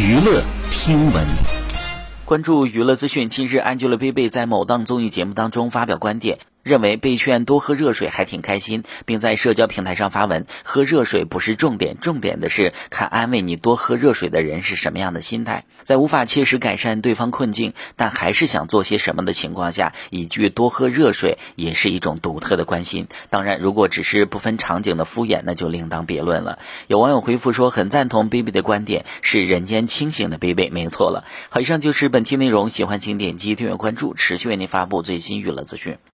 娱乐听闻，关注娱乐资讯。近日，Angelababy 在某档综艺节目当中发表观点。认为被劝多喝热水还挺开心，并在社交平台上发文：“喝热水不是重点，重点的是看安慰你多喝热水的人是什么样的心态。在无法切实改善对方困境，但还是想做些什么的情况下，一句多喝热水也是一种独特的关心。当然，如果只是不分场景的敷衍，那就另当别论了。有网友回复说：“很赞同 baby 的观点，是人间清醒的 baby，没错了。”好，以上就是本期内容，喜欢请点击订阅关注，持续为您发布最新娱乐资讯。